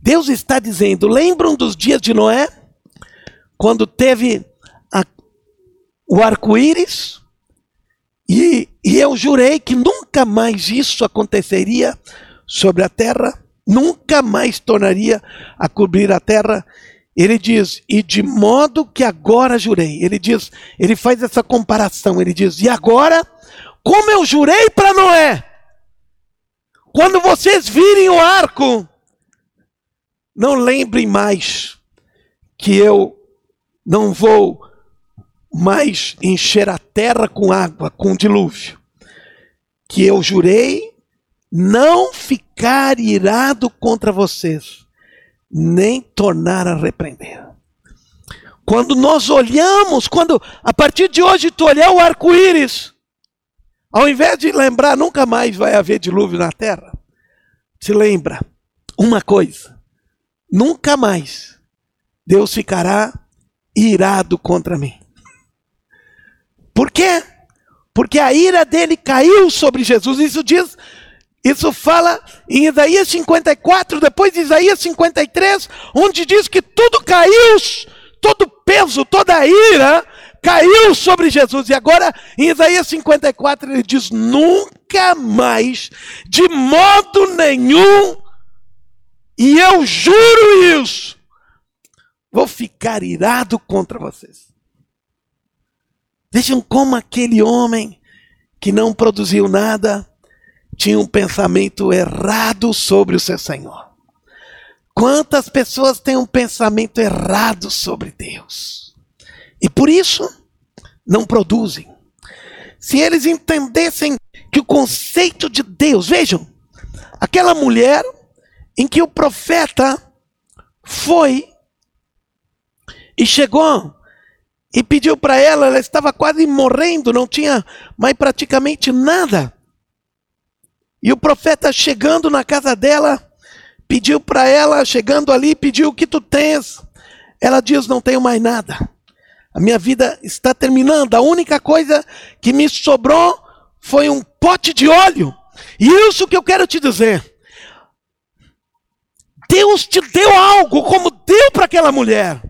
Deus está dizendo: lembram dos dias de Noé? Quando teve a, o arco-íris? E, e eu jurei que nunca mais isso aconteceria sobre a terra, nunca mais tornaria a cobrir a terra. Ele diz, e de modo que agora jurei. Ele diz, ele faz essa comparação. Ele diz, e agora, como eu jurei para Noé, quando vocês virem o arco, não lembrem mais que eu não vou mas encher a terra com água, com dilúvio, que eu jurei não ficar irado contra vocês, nem tornar a repreender. Quando nós olhamos, quando a partir de hoje tu olhar o arco-íris, ao invés de lembrar nunca mais vai haver dilúvio na terra, te lembra uma coisa: nunca mais Deus ficará irado contra mim. Por quê? Porque a ira dele caiu sobre Jesus. Isso diz, isso fala em Isaías 54, depois de Isaías 53, onde diz que tudo caiu, todo peso, toda a ira caiu sobre Jesus. E agora, em Isaías 54, ele diz: nunca mais, de modo nenhum, e eu juro isso, vou ficar irado contra vocês. Vejam como aquele homem que não produziu nada tinha um pensamento errado sobre o seu Senhor. Quantas pessoas têm um pensamento errado sobre Deus? E por isso não produzem. Se eles entendessem que o conceito de Deus, vejam, aquela mulher em que o profeta foi e chegou e pediu para ela, ela estava quase morrendo, não tinha mais praticamente nada. E o profeta chegando na casa dela, pediu para ela, chegando ali, pediu o que tu tens. Ela diz: Não tenho mais nada. A minha vida está terminando. A única coisa que me sobrou foi um pote de óleo. E isso que eu quero te dizer. Deus te deu algo como deu para aquela mulher.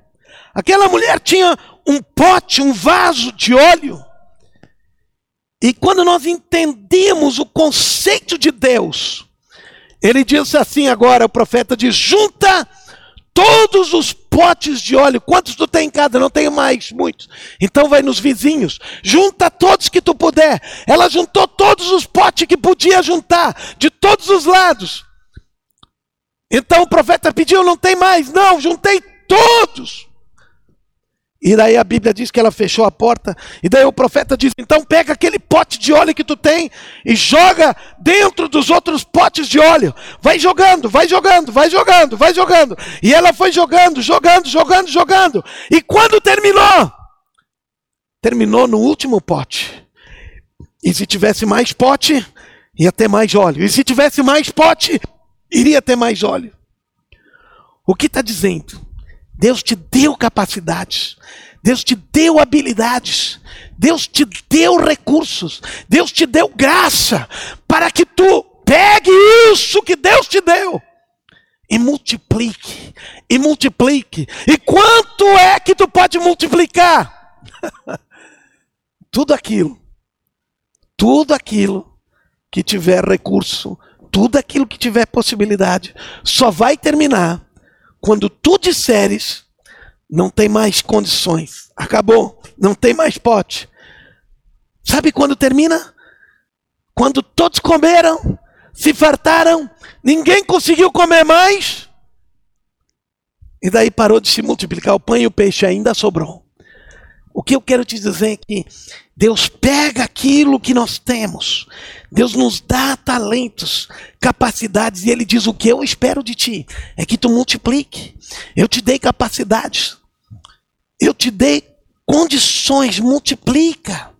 Aquela mulher tinha um pote, um vaso de óleo. E quando nós entendemos o conceito de Deus, ele diz assim agora, o profeta diz: junta todos os potes de óleo. Quantos tu tem em casa? Não tenho mais, muitos. Então vai nos vizinhos. Junta todos que tu puder. Ela juntou todos os potes que podia juntar, de todos os lados. Então o profeta pediu, não tem mais. Não, juntei todos. E daí a Bíblia diz que ela fechou a porta. E daí o profeta diz: então pega aquele pote de óleo que tu tem e joga dentro dos outros potes de óleo. Vai jogando, vai jogando, vai jogando, vai jogando. E ela foi jogando, jogando, jogando, jogando. E quando terminou? Terminou no último pote. E se tivesse mais pote, ia ter mais óleo. E se tivesse mais pote, iria ter mais óleo. O que está dizendo? Deus te deu capacidades. Deus te deu habilidades. Deus te deu recursos. Deus te deu graça para que tu pegue isso que Deus te deu e multiplique. E multiplique. E quanto é que tu pode multiplicar? tudo aquilo. Tudo aquilo que tiver recurso, tudo aquilo que tiver possibilidade, só vai terminar quando tu disseres, não tem mais condições, acabou, não tem mais pote. Sabe quando termina? Quando todos comeram, se fartaram, ninguém conseguiu comer mais. E daí parou de se multiplicar o pão e o peixe ainda sobrou. O que eu quero te dizer é que Deus pega aquilo que nós temos, Deus nos dá talentos, capacidades, e Ele diz: O que eu espero de ti é que tu multiplique. Eu te dei capacidades, eu te dei condições, multiplica,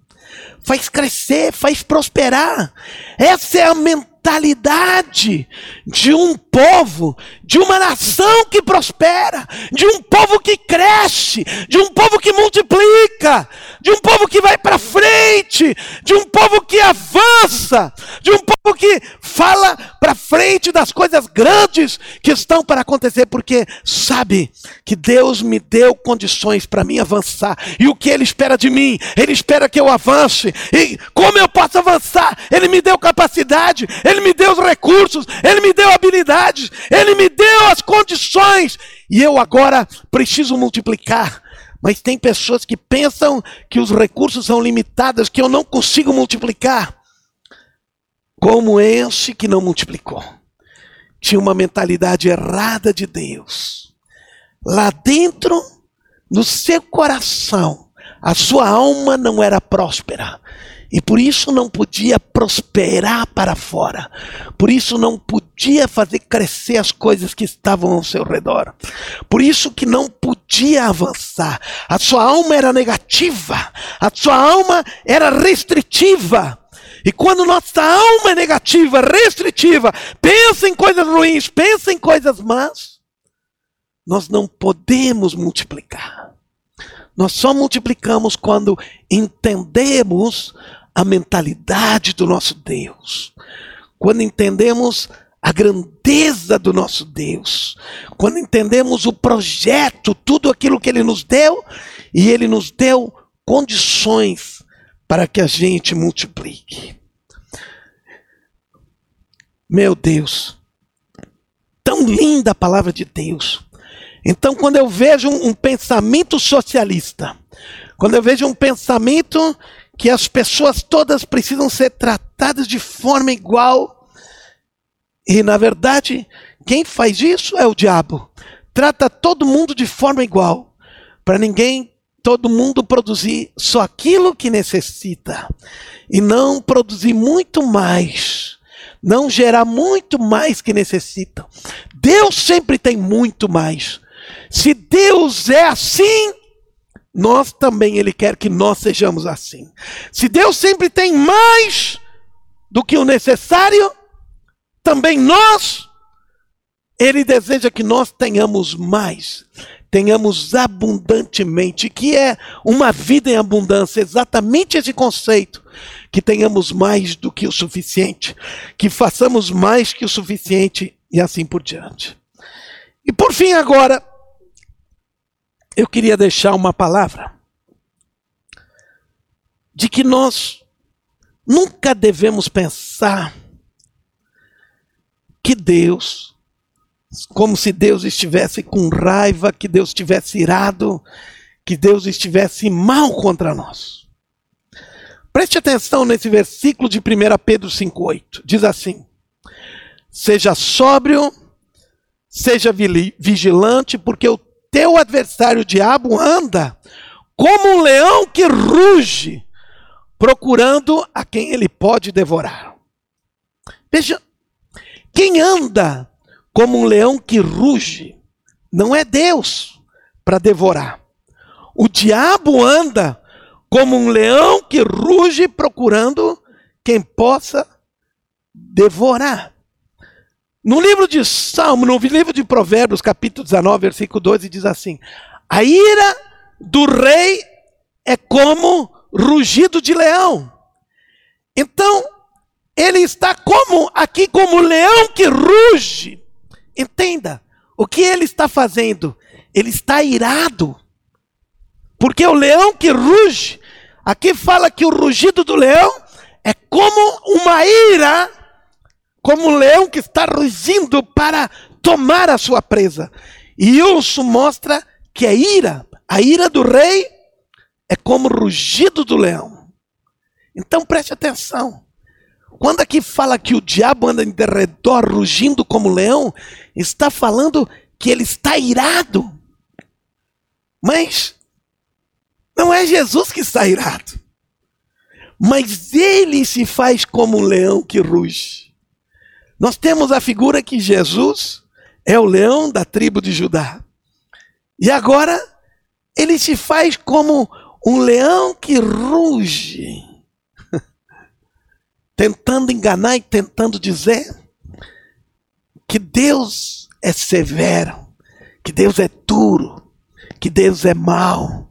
faz crescer, faz prosperar. Essa é a mentalidade de um povo, de uma nação que prospera, de um povo que cresce, de um povo que multiplica, de um povo que vai para frente, de um povo que avança, de um povo que fala para frente das coisas grandes que estão para acontecer, porque sabe que Deus me deu condições para mim avançar. E o que Ele espera de mim? Ele espera que eu avance. E como eu posso avançar? Ele me deu capacidade, Ele me deu os recursos, Ele me deu habilidade necessidades, Ele me deu as condições e eu agora preciso multiplicar. Mas tem pessoas que pensam que os recursos são limitados, que eu não consigo multiplicar. Como esse que não multiplicou. Tinha uma mentalidade errada de Deus. Lá dentro, no seu coração, a sua alma não era próspera. E por isso não podia prosperar para fora. Por isso não podia fazer crescer as coisas que estavam ao seu redor. Por isso que não podia avançar. A sua alma era negativa. A sua alma era restritiva. E quando nossa alma é negativa, restritiva, pensa em coisas ruins, pensa em coisas más, nós não podemos multiplicar. Nós só multiplicamos quando entendemos a mentalidade do nosso Deus, quando entendemos a grandeza do nosso Deus, quando entendemos o projeto, tudo aquilo que Ele nos deu, e Ele nos deu condições para que a gente multiplique. Meu Deus, tão linda a palavra de Deus. Então, quando eu vejo um, um pensamento socialista, quando eu vejo um pensamento que as pessoas todas precisam ser tratadas de forma igual. E na verdade, quem faz isso é o diabo. Trata todo mundo de forma igual, para ninguém, todo mundo produzir só aquilo que necessita e não produzir muito mais, não gerar muito mais que necessita. Deus sempre tem muito mais. Se Deus é assim, nós também Ele quer que nós sejamos assim. Se Deus sempre tem mais do que o necessário, também nós, Ele deseja que nós tenhamos mais, tenhamos abundantemente, que é uma vida em abundância, exatamente esse conceito, que tenhamos mais do que o suficiente, que façamos mais que o suficiente e assim por diante. E por fim, agora, eu queria deixar uma palavra de que nós nunca devemos pensar que Deus, como se Deus estivesse com raiva, que Deus estivesse irado, que Deus estivesse mal contra nós. Preste atenção nesse versículo de 1 Pedro 5,8. Diz assim: Seja sóbrio, seja vigilante, porque o teu adversário o diabo anda como um leão que ruge, procurando a quem ele pode devorar. Veja, quem anda como um leão que ruge não é Deus para devorar. O diabo anda como um leão que ruge procurando quem possa devorar. No livro de Salmo, no livro de Provérbios, capítulo 19, versículo 12, diz assim: A ira do rei é como rugido de leão. Então, ele está como aqui como leão que ruge. Entenda, o que ele está fazendo? Ele está irado. Porque o leão que ruge, aqui fala que o rugido do leão é como uma ira como um leão que está rugindo para tomar a sua presa. E isso mostra que é ira. A ira do rei é como o rugido do leão. Então preste atenção. Quando aqui fala que o diabo anda em derredor rugindo como leão, está falando que ele está irado. Mas não é Jesus que está irado. Mas ele se faz como um leão que ruge. Nós temos a figura que Jesus é o leão da tribo de Judá. E agora ele se faz como um leão que ruge, tentando enganar e tentando dizer que Deus é severo, que Deus é duro, que Deus é mau,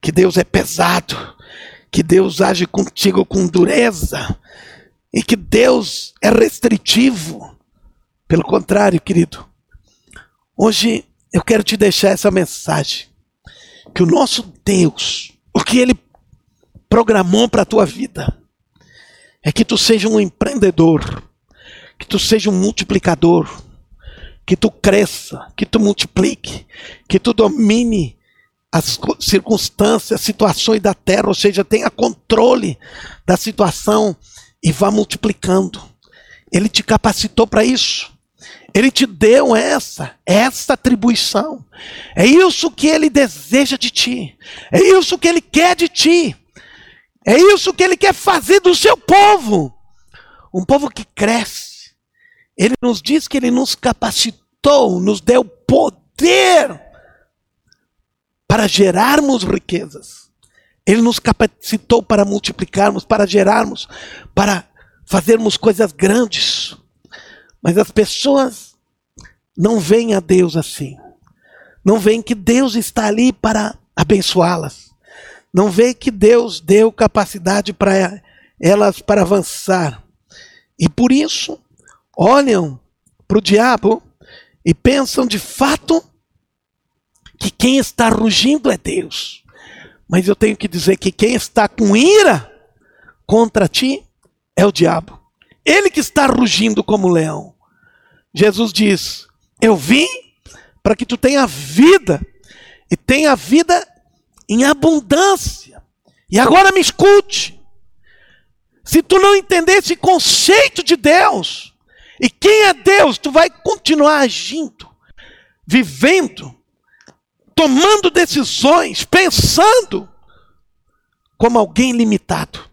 que Deus é pesado, que Deus age contigo com dureza, e que Deus é restritivo. Pelo contrário, querido, hoje eu quero te deixar essa mensagem: que o nosso Deus, o que Ele programou para a tua vida, é que tu seja um empreendedor, que tu seja um multiplicador, que tu cresça, que tu multiplique, que tu domine as circunstâncias, as situações da terra, ou seja, tenha controle da situação e vá multiplicando. Ele te capacitou para isso. Ele te deu essa, essa atribuição. É isso que ele deseja de ti. É isso que ele quer de ti. É isso que ele quer fazer do seu povo. Um povo que cresce. Ele nos diz que ele nos capacitou, nos deu poder para gerarmos riquezas. Ele nos capacitou para multiplicarmos, para gerarmos, para fazermos coisas grandes. Mas as pessoas não veem a Deus assim. Não veem que Deus está ali para abençoá-las. Não veem que Deus deu capacidade para elas para avançar. E por isso, olham para o diabo e pensam de fato que quem está rugindo é Deus. Mas eu tenho que dizer que quem está com ira contra ti é o diabo. Ele que está rugindo como leão. Jesus diz: Eu vim para que tu tenha vida e tenha vida em abundância. E agora me escute. Se tu não entender esse conceito de Deus, e quem é Deus, tu vai continuar agindo, vivendo tomando decisões, pensando como alguém limitado.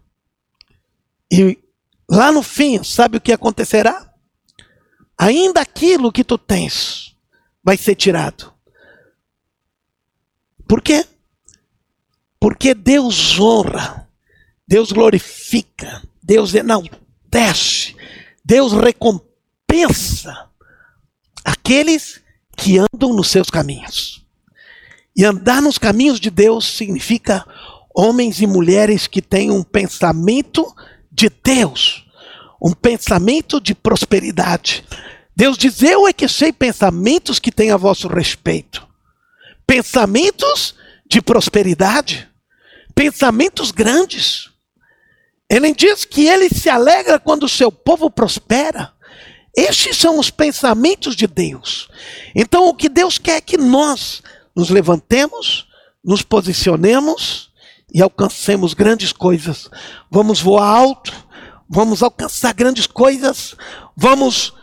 E lá no fim, sabe o que acontecerá? Ainda aquilo que tu tens vai ser tirado. Por quê? Porque Deus honra, Deus glorifica, Deus enaltece, Deus recompensa aqueles que andam nos seus caminhos. E andar nos caminhos de Deus significa homens e mulheres que têm um pensamento de Deus, um pensamento de prosperidade. Deus diz: Eu é que sei pensamentos que têm a vosso respeito. Pensamentos de prosperidade, pensamentos grandes. Ele diz que ele se alegra quando o seu povo prospera. Estes são os pensamentos de Deus. Então, o que Deus quer é que nós nos levantemos, nos posicionemos e alcancemos grandes coisas. Vamos voar alto, vamos alcançar grandes coisas, vamos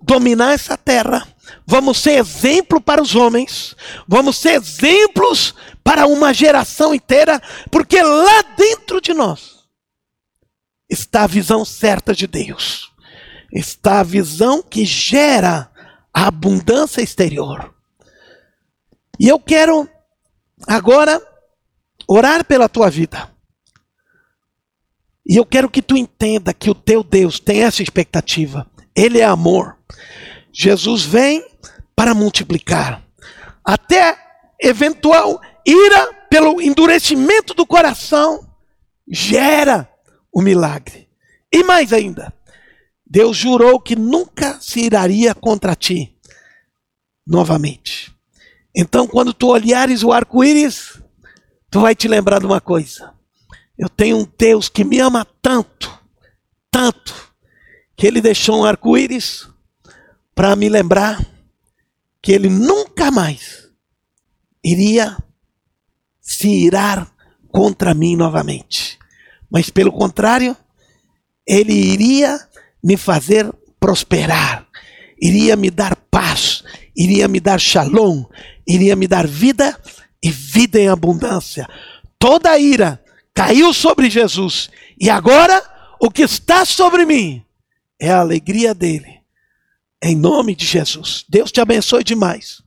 dominar essa terra, vamos ser exemplo para os homens, vamos ser exemplos para uma geração inteira, porque lá dentro de nós está a visão certa de Deus está a visão que gera a abundância exterior. E eu quero agora orar pela tua vida. E eu quero que tu entenda que o teu Deus tem essa expectativa. Ele é amor. Jesus vem para multiplicar. Até eventual ira pelo endurecimento do coração gera o milagre. E mais ainda, Deus jurou que nunca se iraria contra ti novamente. Então, quando tu olhares o arco-íris, tu vai te lembrar de uma coisa. Eu tenho um Deus que me ama tanto, tanto, que ele deixou um arco-íris para me lembrar que ele nunca mais iria se irar contra mim novamente. Mas pelo contrário, ele iria me fazer prosperar, iria me dar paz, iria me dar shalom, iria me dar vida e vida em abundância. Toda a ira caiu sobre Jesus e agora o que está sobre mim é a alegria dele. Em nome de Jesus. Deus te abençoe demais.